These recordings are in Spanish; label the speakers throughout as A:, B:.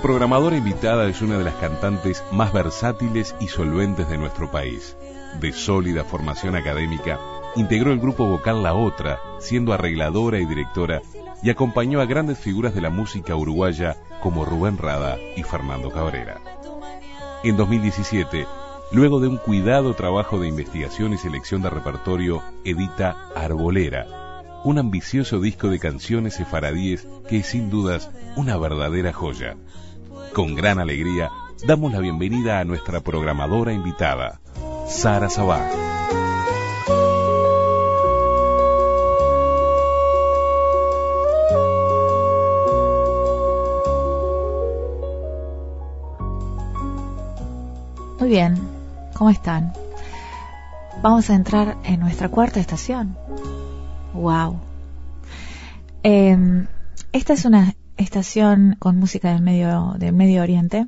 A: Nuestra programadora invitada es una de las cantantes más versátiles y solventes de nuestro país. De sólida formación académica, integró el grupo vocal La Otra, siendo arregladora y directora, y acompañó a grandes figuras de la música uruguaya como Rubén Rada y Fernando Cabrera. En 2017, luego de un cuidado trabajo de investigación y selección de repertorio, edita Arbolera, un ambicioso disco de canciones sefaradíes que es sin dudas una verdadera joya. Con gran alegría, damos la bienvenida a nuestra programadora invitada, Sara Sabá.
B: Muy bien, ¿cómo están? Vamos a entrar en nuestra cuarta estación. ¡Wow! Eh, esta es una estación con música del Medio, del medio Oriente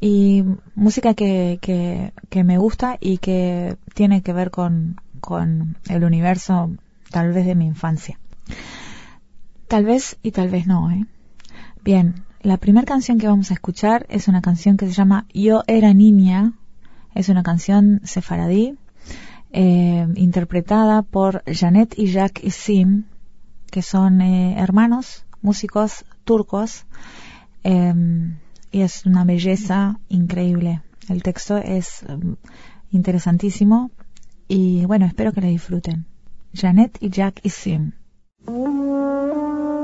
B: y música que, que, que me gusta y que tiene que ver con, con el universo tal vez de mi infancia. Tal vez y tal vez no, ¿eh? Bien, la primera canción que vamos a escuchar es una canción que se llama Yo era niña. Es una canción sefaradí eh, interpretada por Janet y Jacques Issim, que son eh, hermanos, músicos turcos. eh, y es una belleza increíble. El texto es eh, interesantísimo y bueno, espero que la disfruten. Janet y Jacques Issim.
C: Yo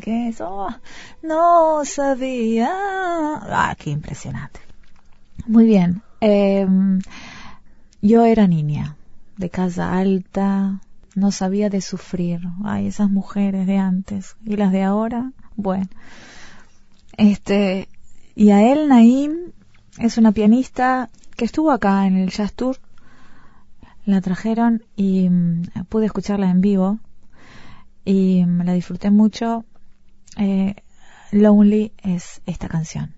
C: que es. Oh, no sabía. Ah, qué impresionante. Muy bien. Em, yo era niña de casa alta. No sabía de sufrir. Ay, esas mujeres de antes. Y las de ahora. Bueno. Este. Y a él, Naim, es una pianista que estuvo acá en el Jazz Tour la trajeron y mm, pude escucharla en vivo y me la disfruté mucho. Eh, Lonely es esta canción.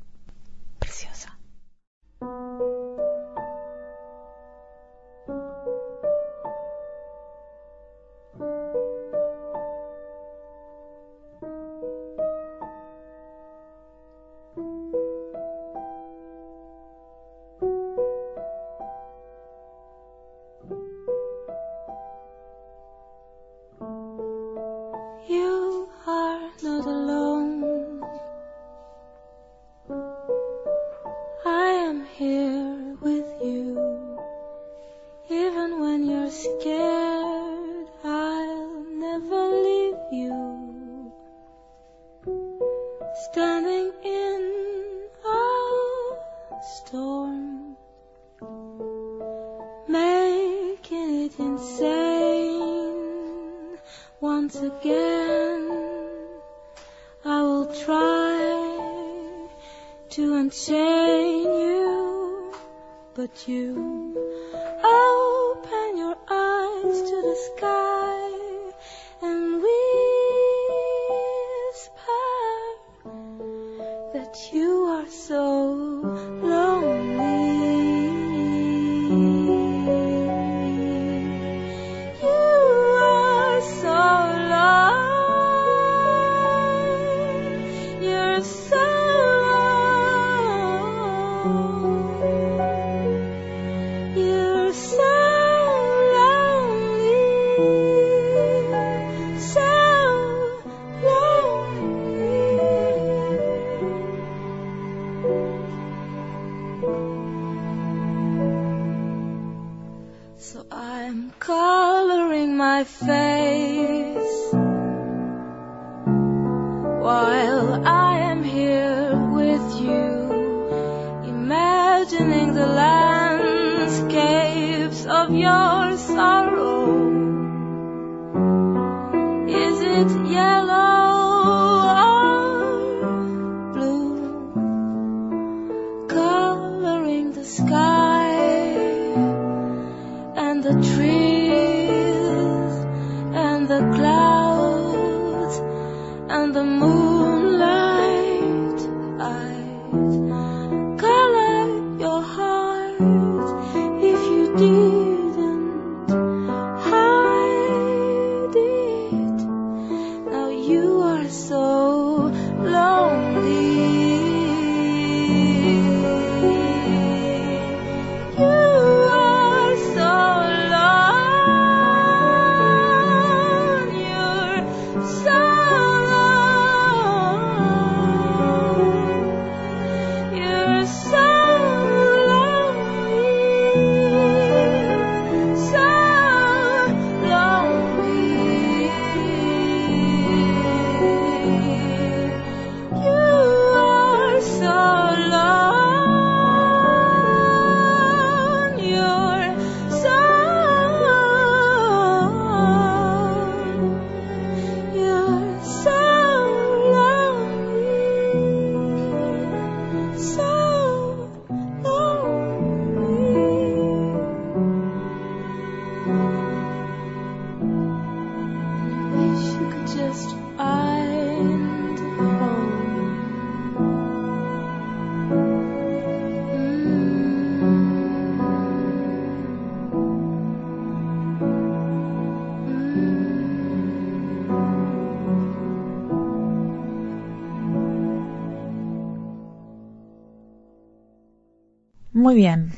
B: Muy bien.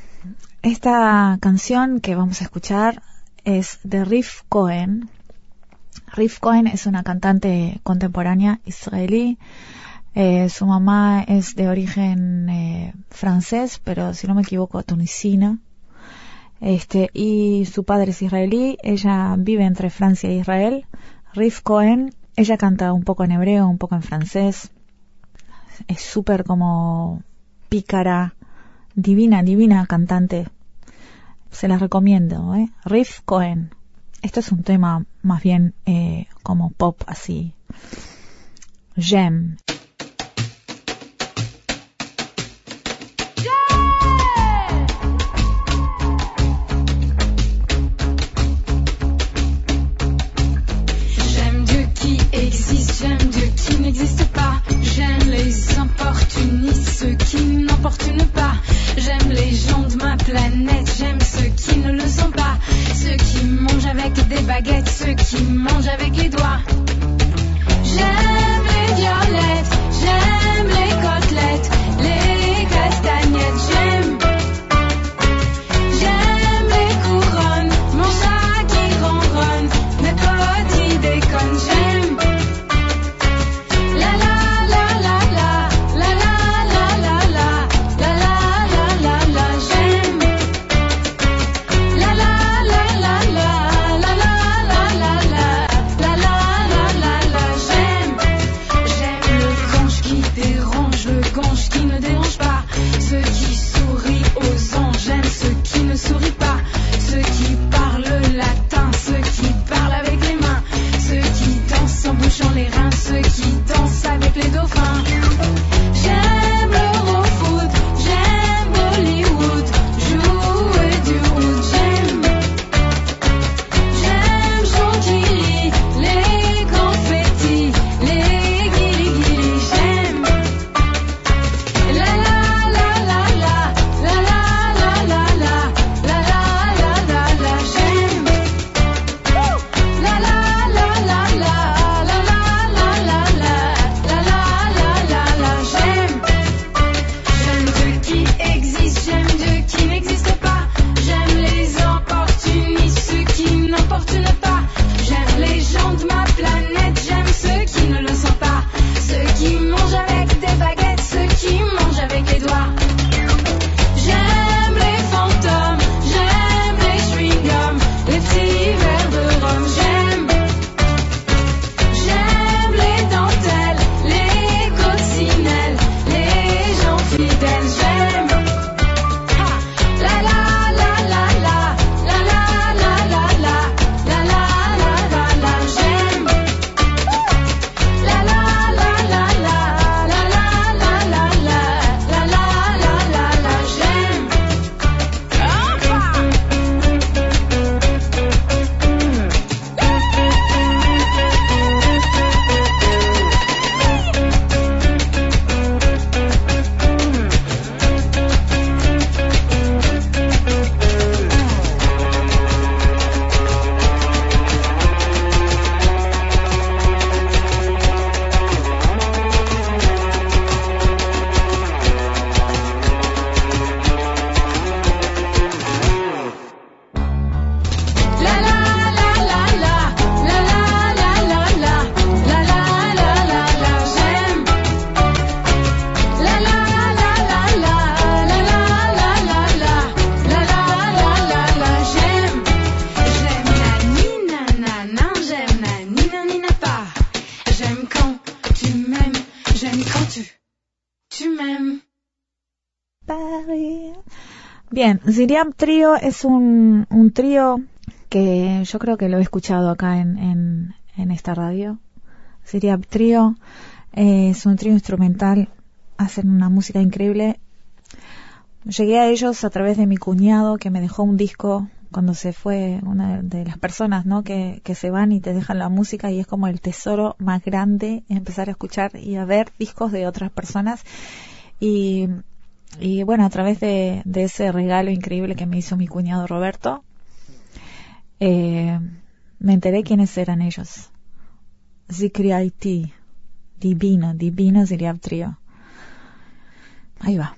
B: Esta canción que vamos a escuchar es de Riff Cohen. Riff Cohen es una cantante contemporánea israelí. Eh, su mamá es de origen eh, francés, pero si no me equivoco, tunisina. Este, y su padre es israelí. Ella vive entre Francia e Israel. Riff Cohen. Ella canta un poco en hebreo, un poco en francés. Es súper como pícara, divina, divina cantante. Se las recomiendo, ¿eh? Riff Cohen. Esto es un tema más bien eh, como pop así. Gem.
D: Ceux qui n'importunent pas. J'aime les gens de ma planète, j'aime ceux qui ne le sont pas. Ceux qui mangent avec des baguettes, ceux qui mangent avec les doigts. J'aime les violettes, j'aime les côtelettes,
B: Bien, Ziriam Trio es un, un trío que yo creo que lo he escuchado acá en, en, esta radio. Ziriam Trio eh, es un trío instrumental, hacen una música increíble. Llegué a ellos a través de mi cuñado que me dejó un disco cuando se fue una de las personas ¿no? que, que se van y te dejan la música y es como el tesoro más grande empezar a escuchar y a ver discos de otras personas y y bueno, a través de, de ese regalo increíble que me hizo mi cuñado Roberto, eh, me enteré quiénes eran ellos. Zikriaiti, divino, divino Ziriab Trio. Ahí va.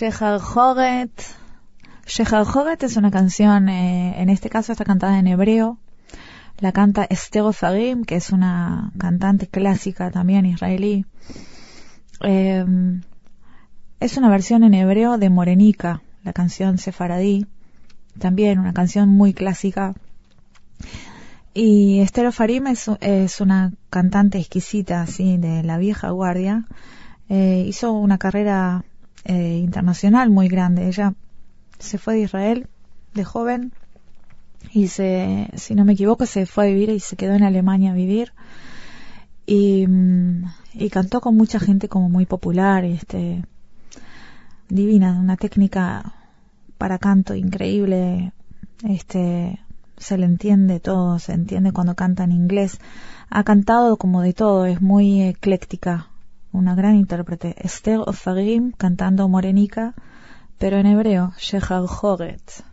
E: Shehar Horet. Shehar Horet es una canción, eh, en este caso está cantada en hebreo. La canta Esther Farim, que es una cantante clásica también israelí. Eh, es una versión en hebreo de Morenica, la canción sefaradí. También una canción muy clásica. Y Esther Farim es, es una cantante exquisita, así, de la vieja guardia. Eh, hizo una carrera eh, internacional muy grande. Ella se fue de Israel de joven y se, si no me equivoco, se fue a vivir y se quedó en Alemania a vivir. Y, mm, y cantó con mucha gente como muy popular, este, divina, una técnica para canto increíble, este, se le entiende todo, se entiende cuando canta en inglés. Ha cantado como de todo, es muy ecléctica, una gran intérprete. Esther Ofarim cantando Morenica, pero en hebreo, Shehar Horet.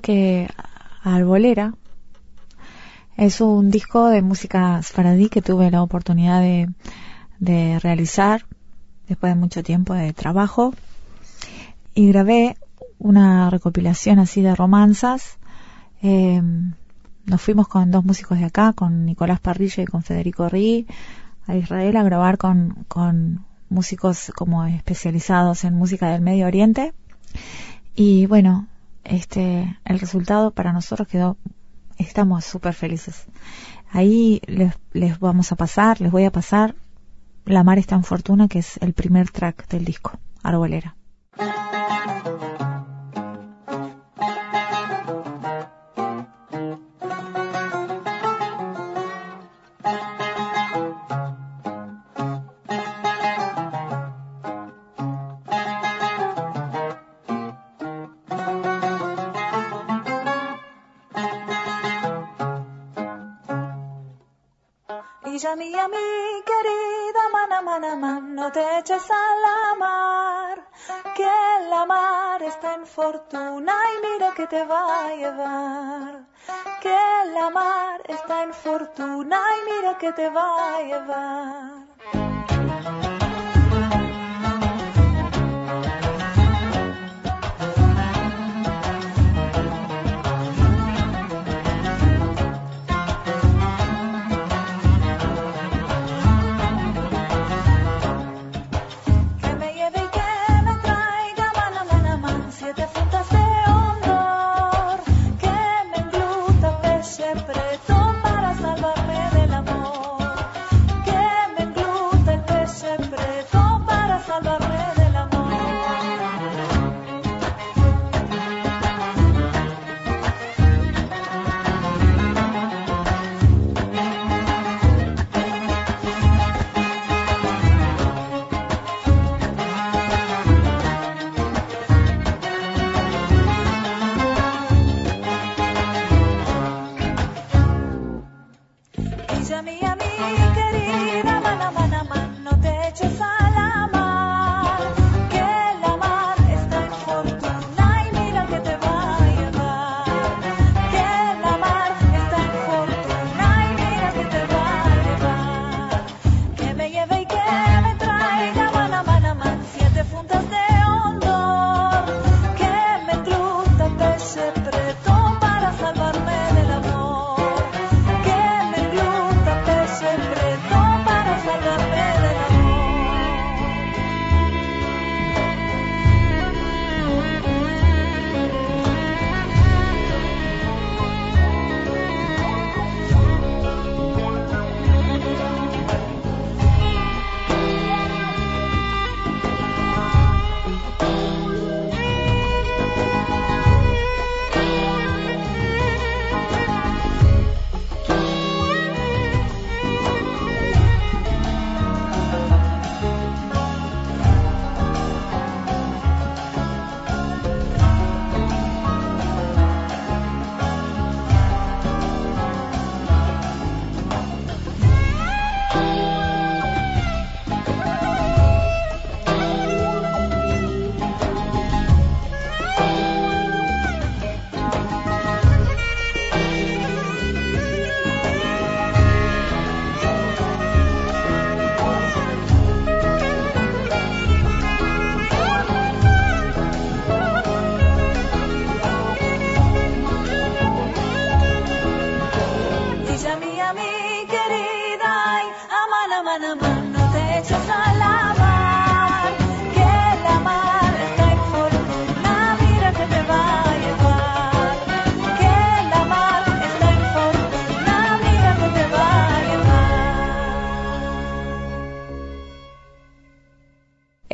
F: Que Arbolera es un disco de música sfaradí que tuve la oportunidad de, de realizar después de mucho tiempo de trabajo y grabé una recopilación así de romanzas. Eh, nos fuimos con dos músicos de acá, con Nicolás Parrilla y con Federico Rí, a Israel a grabar con, con músicos como especializados en música del Medio Oriente. Y bueno, este, el resultado para nosotros quedó, estamos súper felices. Ahí les, les vamos a pasar, les voy a pasar La Mar está en Fortuna, que es el primer track del disco, Arbolera.
B: Mía, mi querida mana, mana, man, no te eches a la mar, que la mar está en fortuna y mira que te va a llevar. Que la mar está en fortuna y mira que te va a llevar.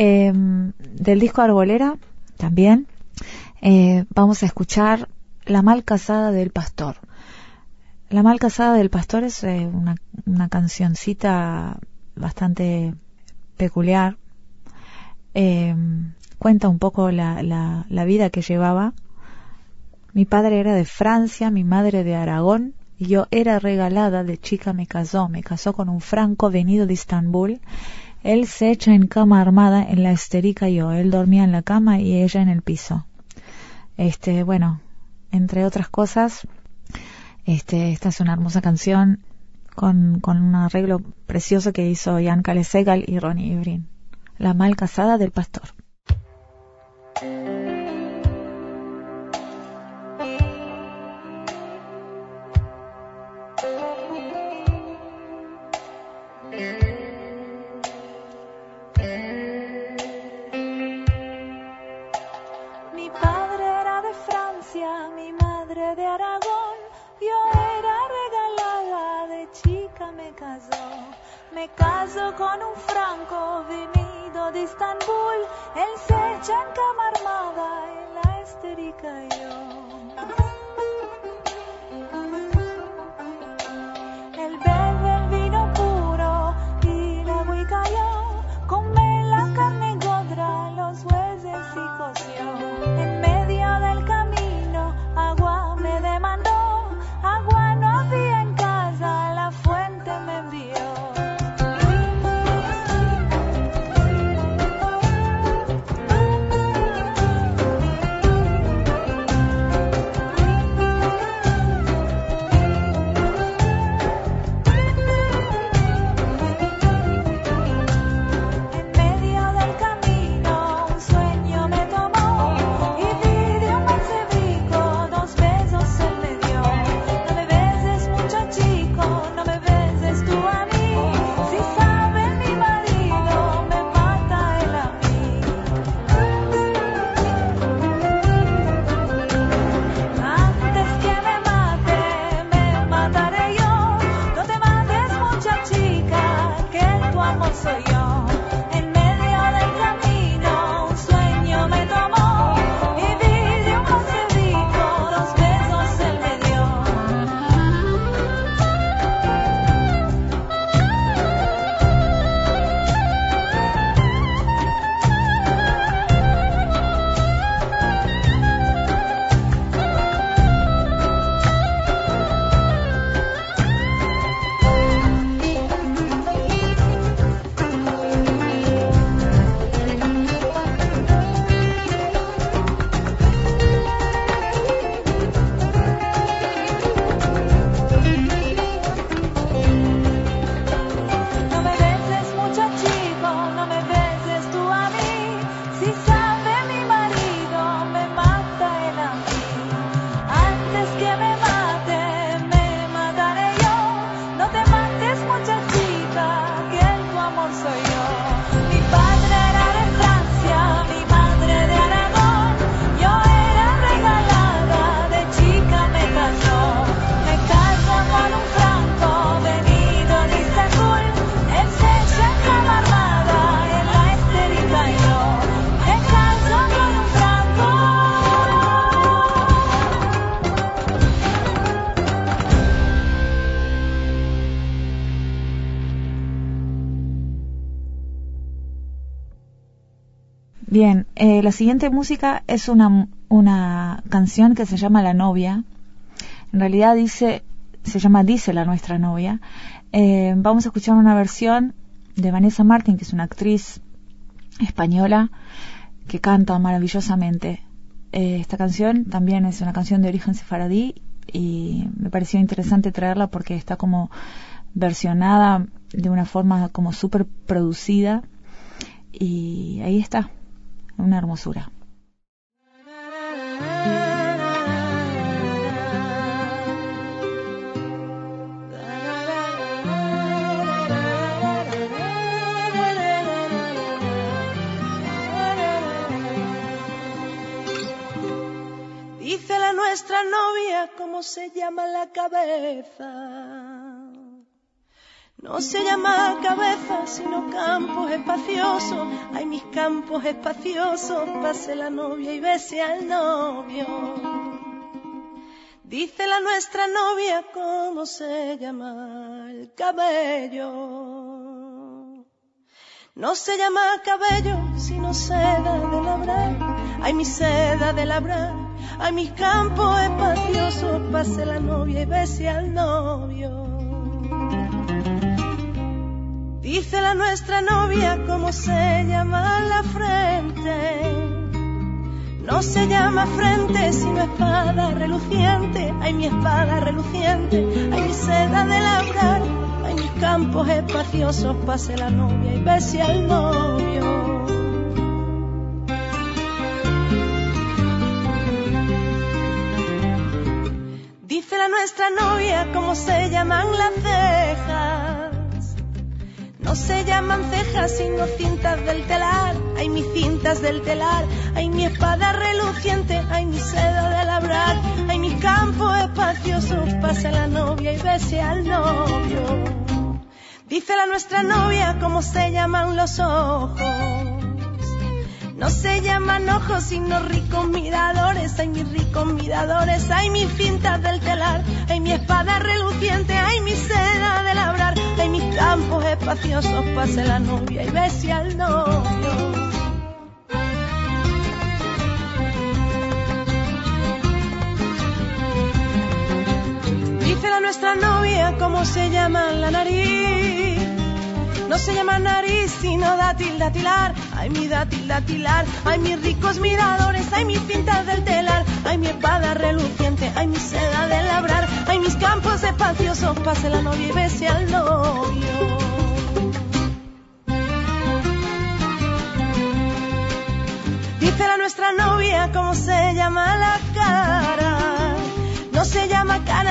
G: Eh, del disco Arbolera, también, eh, vamos a escuchar La mal casada del pastor. La mal casada del pastor es eh, una, una cancioncita bastante peculiar. Eh, cuenta un poco la, la, la vida que llevaba. Mi padre era de Francia, mi madre de Aragón, y yo era regalada de chica me casó, me casó con un franco venido de Estambul. Él se echa en cama armada, en la esterica yo, él dormía en la cama y ella en el piso. Este, bueno, entre otras cosas, este, esta es una hermosa canción con, con un arreglo precioso que hizo Jan Segal y Ronnie Ibrin. La mal casada del pastor.
B: Me caso con un franco venido de Estambul. Él se echa en cama armada, en la esterica yo.
G: Eh, la siguiente música es una, una canción que se llama La novia. En realidad dice, se llama Dice la nuestra novia. Eh, vamos a escuchar una versión de Vanessa Martin, que es una actriz española que canta maravillosamente. Eh, esta canción también es una canción de origen sefaradí y me pareció interesante traerla porque está como versionada de una forma como súper producida y ahí está, una hermosura.
B: Dice la nuestra
E: novia cómo se llama la cabeza no se llama cabeza, sino campos espaciosos. Hay mis campos espaciosos, pase la novia y bese al novio. Dice la nuestra novia cómo se llama el cabello. No se llama cabello, sino seda de labrar. Ay, mi seda de labrar. Ay, mis campos espaciosos, pase la novia y bese al novio. Dice la nuestra novia cómo se llama la frente. No se llama frente, sino espada reluciente. Ay, mi espada reluciente. Ay, mi seda de labrar. Ay, mis campos espaciosos. Pase la novia y bese al novio. Dice la nuestra novia cómo se llaman las cejas. No se llaman cejas sino cintas del telar. Ay, mis cintas del telar. Ay, mi espada reluciente. Ay, mi seda de labrar. Ay, mis campos espaciosos. Pasa la novia y bese al novio. Dice la nuestra novia cómo se llaman los ojos. No se llaman ojos sino ricos miradores, ay mis ricos miradores, ay mis cintas del telar, ay mi espada reluciente, ay mi seda de labrar, ay mis campos espaciosos, pase la novia y bese al novio. Dice la nuestra novia cómo se llama la nariz. No se llama nariz, sino dátil, datilar. Ay, mi dátil, datilar. Ay, mis ricos miradores. Ay, mis cintas del telar. Ay, mi espada reluciente. Ay, mi seda de labrar. Ay, mis campos espaciosos. Pase la novia y bese al novio. Dice la nuestra novia cómo se llama la cara. No se llama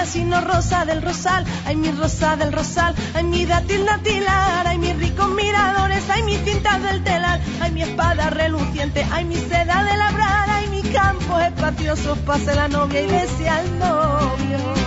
E: sino rosa del rosal. Ay, mi rosa del rosal. Ay, mi dátil datilar. Ay, mis ricos miradores. Ay, mis cintas del telar. Ay, mi espada reluciente. Ay, mi seda de labrar. Ay, mi campo espacioso. Pase la novia y al novio.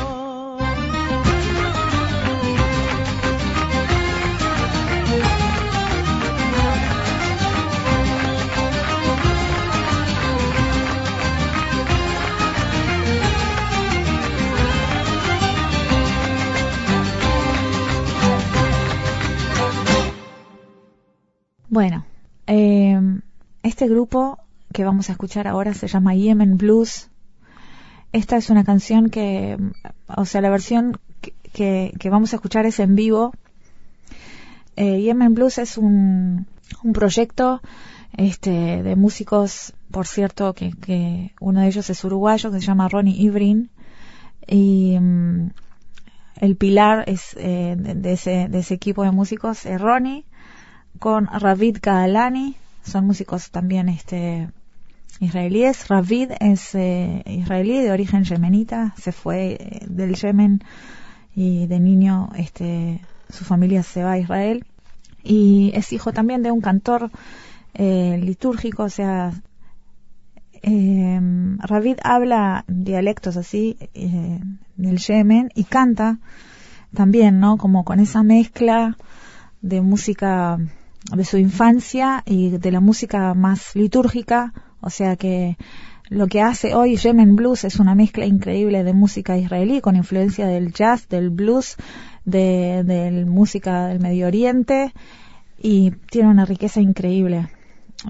B: Bueno, eh, este grupo que vamos a escuchar ahora se llama Yemen Blues. Esta es una canción que, o sea, la versión que, que, vamos a escuchar es en vivo. Eh, Yemen Blues es un, proyecto este, de músicos, por cierto, que, que uno de ellos es uruguayo, que se llama Ronnie Ibrin. Y mm, el pilar es eh, de ese, de ese equipo de músicos es Ronnie con Ravid Kaalani, son músicos también este israelíes. Ravid es eh, israelí de origen yemenita, se fue eh, del Yemen y de niño este su familia se va a Israel y es hijo también de un cantor eh, litúrgico, o sea, eh, Ravid habla dialectos así eh, del Yemen y canta también, ¿no? Como con esa mezcla de música de su infancia y de la música más litúrgica, o sea que lo que hace hoy Yemen Blues es una mezcla increíble de música israelí con influencia del jazz, del blues, de, música del Medio Oriente y tiene una riqueza increíble.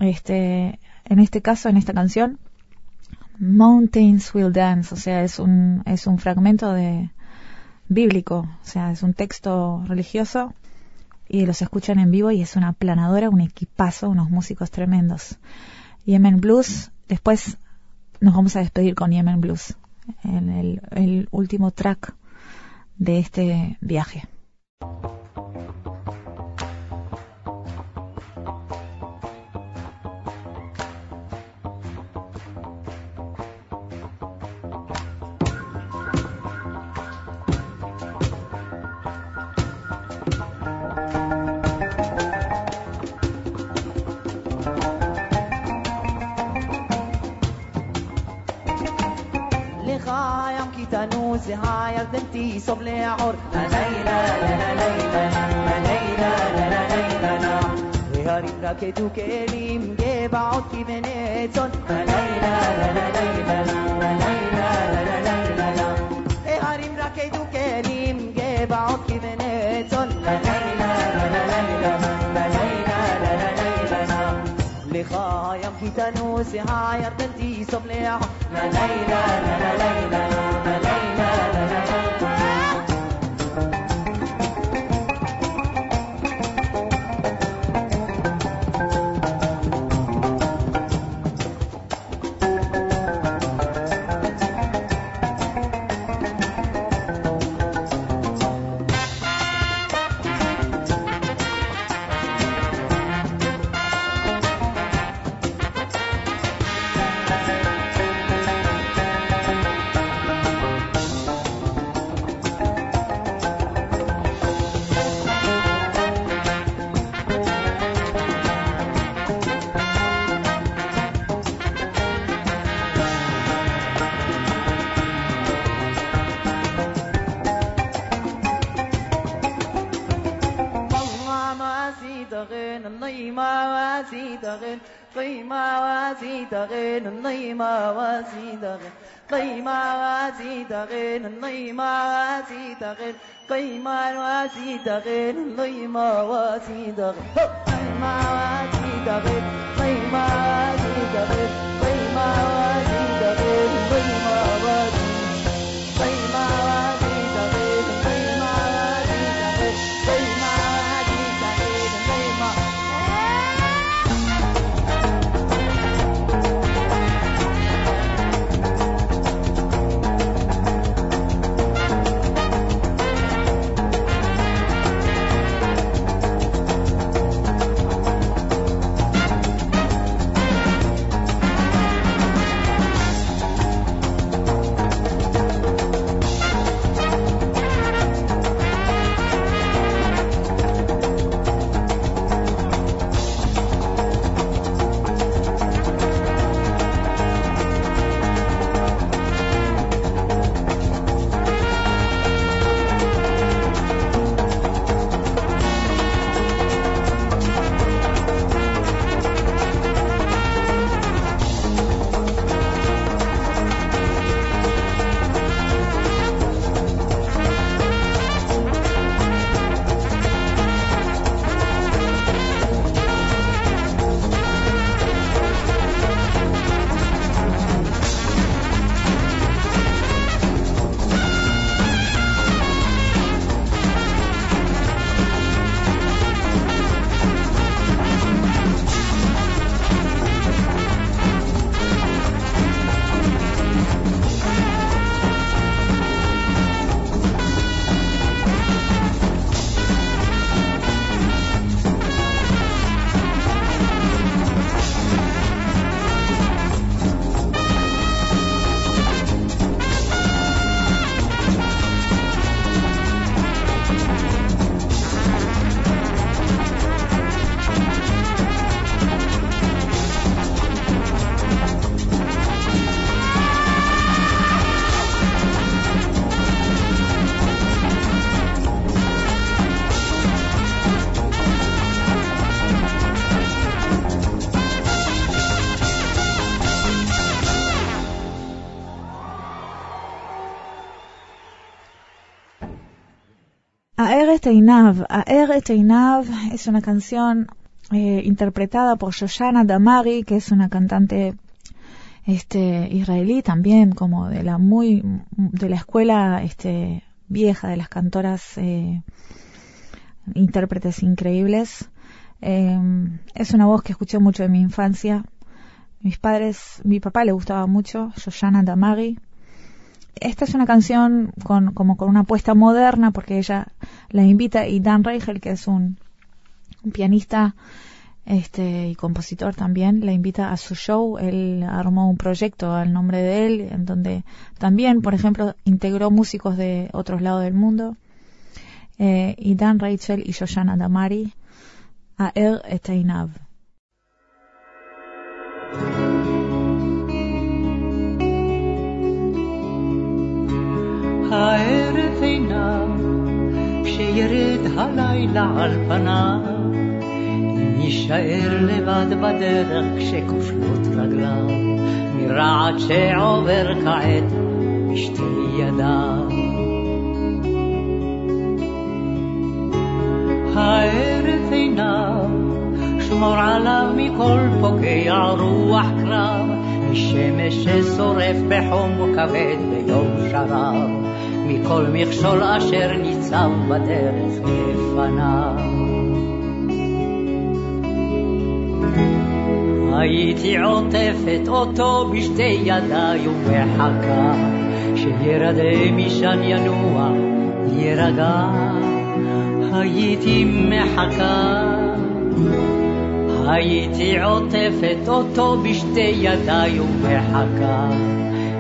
B: Este, en este caso, en esta canción, Mountains Will Dance, o sea, es un, es un fragmento de bíblico, o sea, es un texto religioso y los escuchan en vivo y es una planadora, un equipazo, unos músicos tremendos. Yemen Blues, después nos vamos a despedir con Yemen Blues, en el, el último track de este viaje.
H: صب لي عور لا لهنينا هنينا لهنينا غارب راكد وكريم جيب عود لا بنيتون لا لهنينا هنينا لهنينا غارب راكد وكريم جيب لا في لا هنينا لا هنينا لهنينا لخايم في تنوس هاير بنتي صب لي عور لا لهنينا لا لهنينا تغين النيمة واسي تغين. قيما واسي تغين النيمة واسي تغين. قيما واسي تغين النيمة واسي تغين. قيما واسي تغين. قيما واسي تغين. قيما واسي
B: Aer et Einav es una canción eh, interpretada por Shoshana Damari, que es una cantante este, israelí también, como de la muy de la escuela este, vieja de las cantoras eh, intérpretes increíbles. Eh, es una voz que escuché mucho en mi infancia. Mis padres, mi papá le gustaba mucho, Shoshana Damari. Esta es una canción con, como con una apuesta moderna porque ella la invita y Dan Reichel, que es un, pianista este, y compositor también, la invita a su show. Él armó un proyecto al nombre de él, en donde también, por ejemplo, integró músicos de otros lados del mundo. Eh, y Dan Rachel y Shoshana Damari a Er et
I: הערב עיניו, כשירד הלילה על פניו, אם יישאר לבד בדרך כשכושלות רגליו, מרעד שעובר כעת בשתי ידיו. הערב עיניו, שמור עליו מכל פוגע רוח קרב, משמש ששורף בחום כבד ביום שרב, מכל מכשול אשר ניצב בדרך לפניו. הייתי עוטפת אותו בשתי ידיי ומחכה שירדה משם ינוע, יירגע. הייתי מחכה, הייתי עוטפת אותו בשתי ידיי ומחכה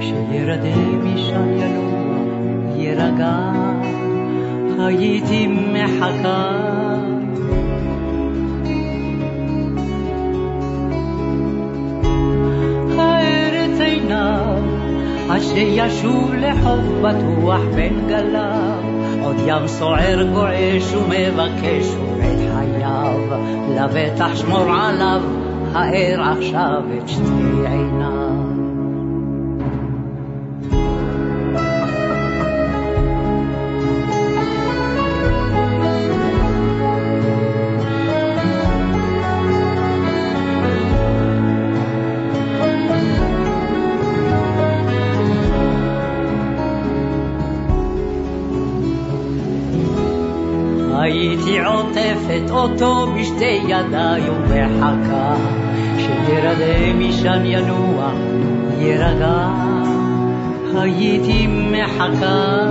I: שירדה משם ינוע, יירגע. הייתי מחכה. הארץ עיניו, עד שישוב לחוף בטוח בין גליו, עוד ים סוער גועש ומבקש חייו, לבטח שמור עליו, האר עכשיו את שתי עיניו. עוטפת אותו בשתי ידיי ומחכה שירדה משם ינוע, יירגע. הייתי מחכה,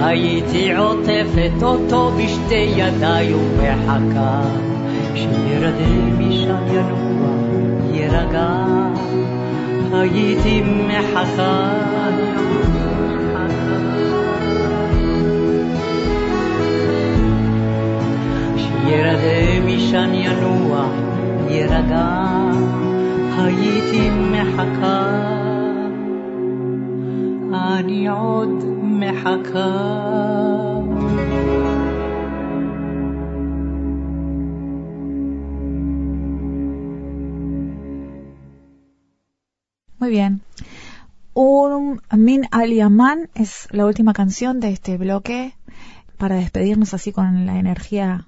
I: הייתי עוטפת אותו בשתי ידיי ומחכה שירדה משם ינוע, יירגע. הייתי מחכה. ירדה משם ינוע, יירגע, הייתי מחכה, אני עוד מחכה.
B: Muy bien. Un Min Al Yaman es la última canción de este bloque para despedirnos así con la energía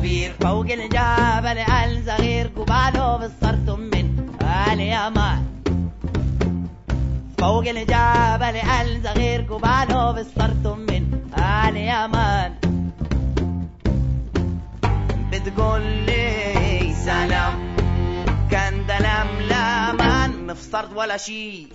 H: كبير فوق الجبل قال صغير قباله بالصرثم من قال يا مال فوق الجبل قال صغير قباله بالصرثم من قال يا مال بتقول لي سلام كان ده لملمان مفصرت ولا شي.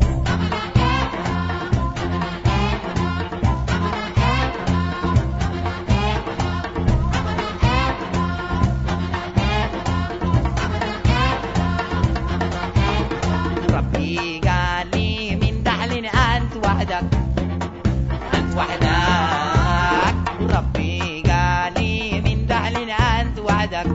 H: وحدك. ربي قالي من دحلين أنت وحدك.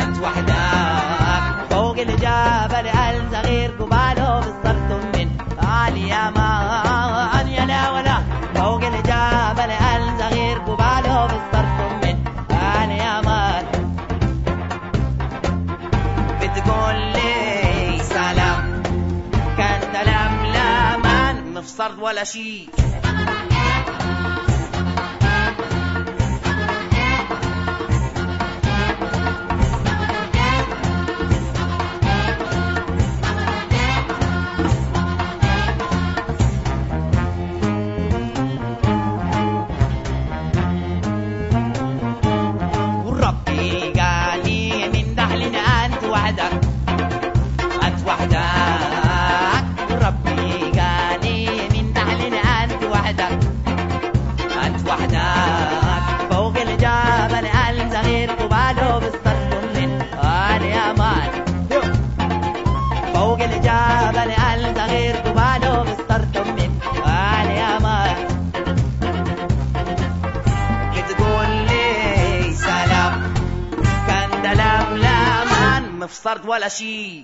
H: أنت وحدك. فوق الجبل قلب صغير قباله بالصرت من عالي يا مان يا لا ولا. فوق الجبل قلب صغير قباله بالصرت من عالي يا مان بتقول لي سلام. كان تلملم في صرد ولا شيء ما ولا شي.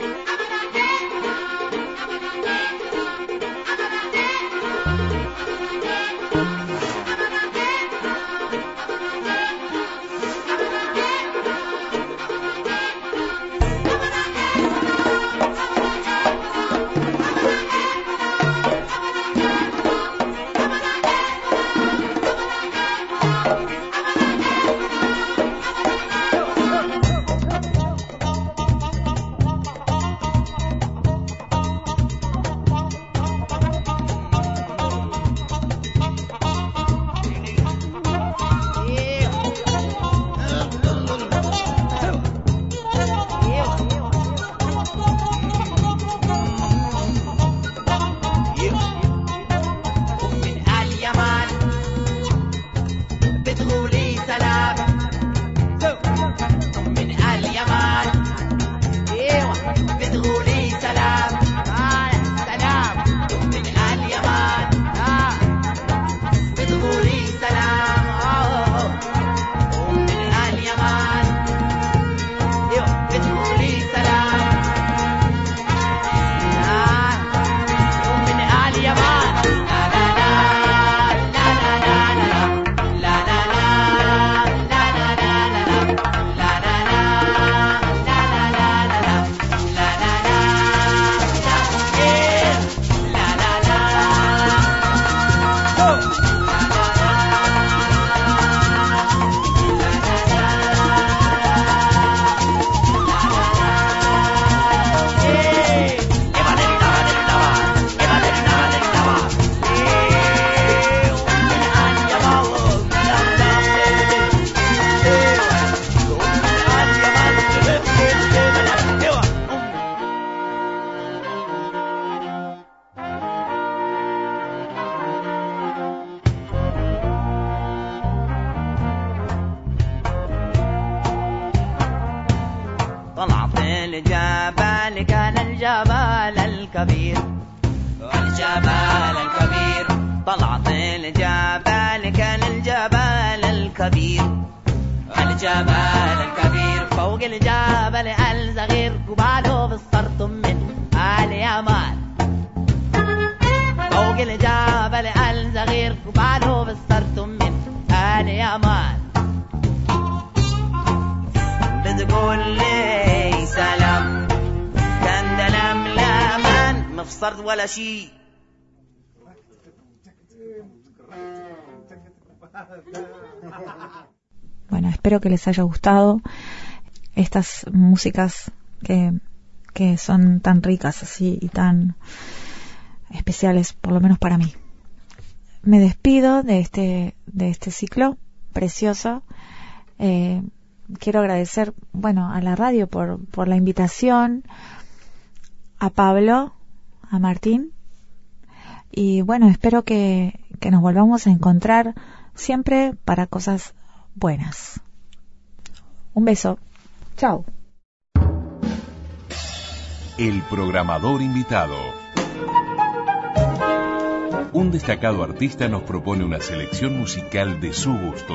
H: ولا شي
B: Bueno, espero que les haya gustado estas músicas que, que son tan ricas así y tan especiales, por lo menos para mí. Me despido de este, de este ciclo precioso. Eh, quiero agradecer, bueno, a la radio por, por la invitación, a Pablo, a Martín, y bueno, espero que, que nos volvamos a encontrar siempre para cosas buenas. Un beso. Chao.
A: El programador invitado. Un destacado artista nos propone una selección musical de su gusto.